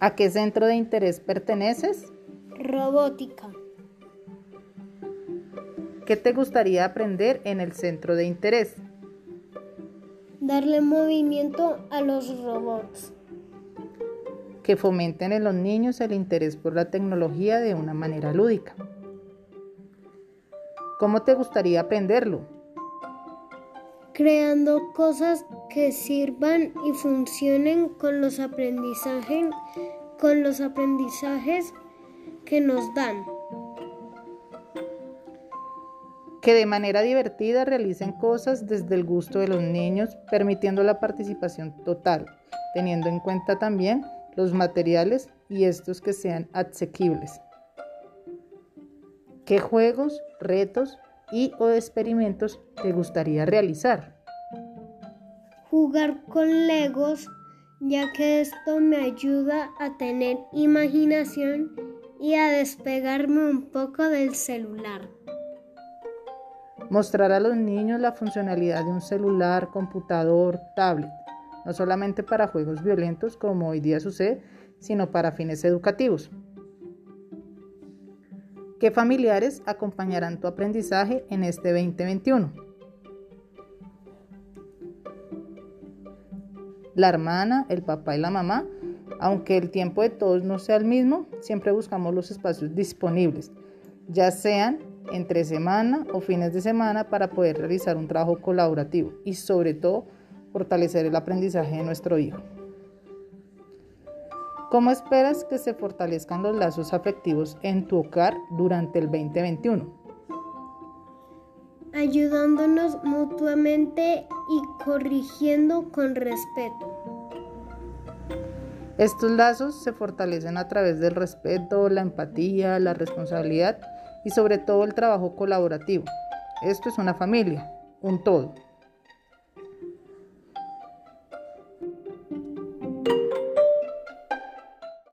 ¿A qué centro de interés perteneces? Robótica. ¿Qué te gustaría aprender en el centro de interés? Darle movimiento a los robots. Que fomenten en los niños el interés por la tecnología de una manera lúdica. ¿Cómo te gustaría aprenderlo? Creando cosas que sirvan y funcionen con los aprendizajes, con los aprendizajes que nos dan. Que de manera divertida realicen cosas desde el gusto de los niños, permitiendo la participación total, teniendo en cuenta también los materiales y estos que sean asequibles. ¿Qué juegos, retos y o experimentos te gustaría realizar? Jugar con legos, ya que esto me ayuda a tener imaginación y a despegarme un poco del celular. Mostrar a los niños la funcionalidad de un celular, computador, tablet, no solamente para juegos violentos como hoy día sucede, sino para fines educativos. ¿Qué familiares acompañarán tu aprendizaje en este 2021? La hermana, el papá y la mamá, aunque el tiempo de todos no sea el mismo, siempre buscamos los espacios disponibles, ya sean entre semana o fines de semana para poder realizar un trabajo colaborativo y sobre todo fortalecer el aprendizaje de nuestro hijo. ¿Cómo esperas que se fortalezcan los lazos afectivos en tu hogar durante el 2021? Ayudándonos mutuamente y corrigiendo con respeto. Estos lazos se fortalecen a través del respeto, la empatía, la responsabilidad y sobre todo el trabajo colaborativo. Esto es una familia, un todo.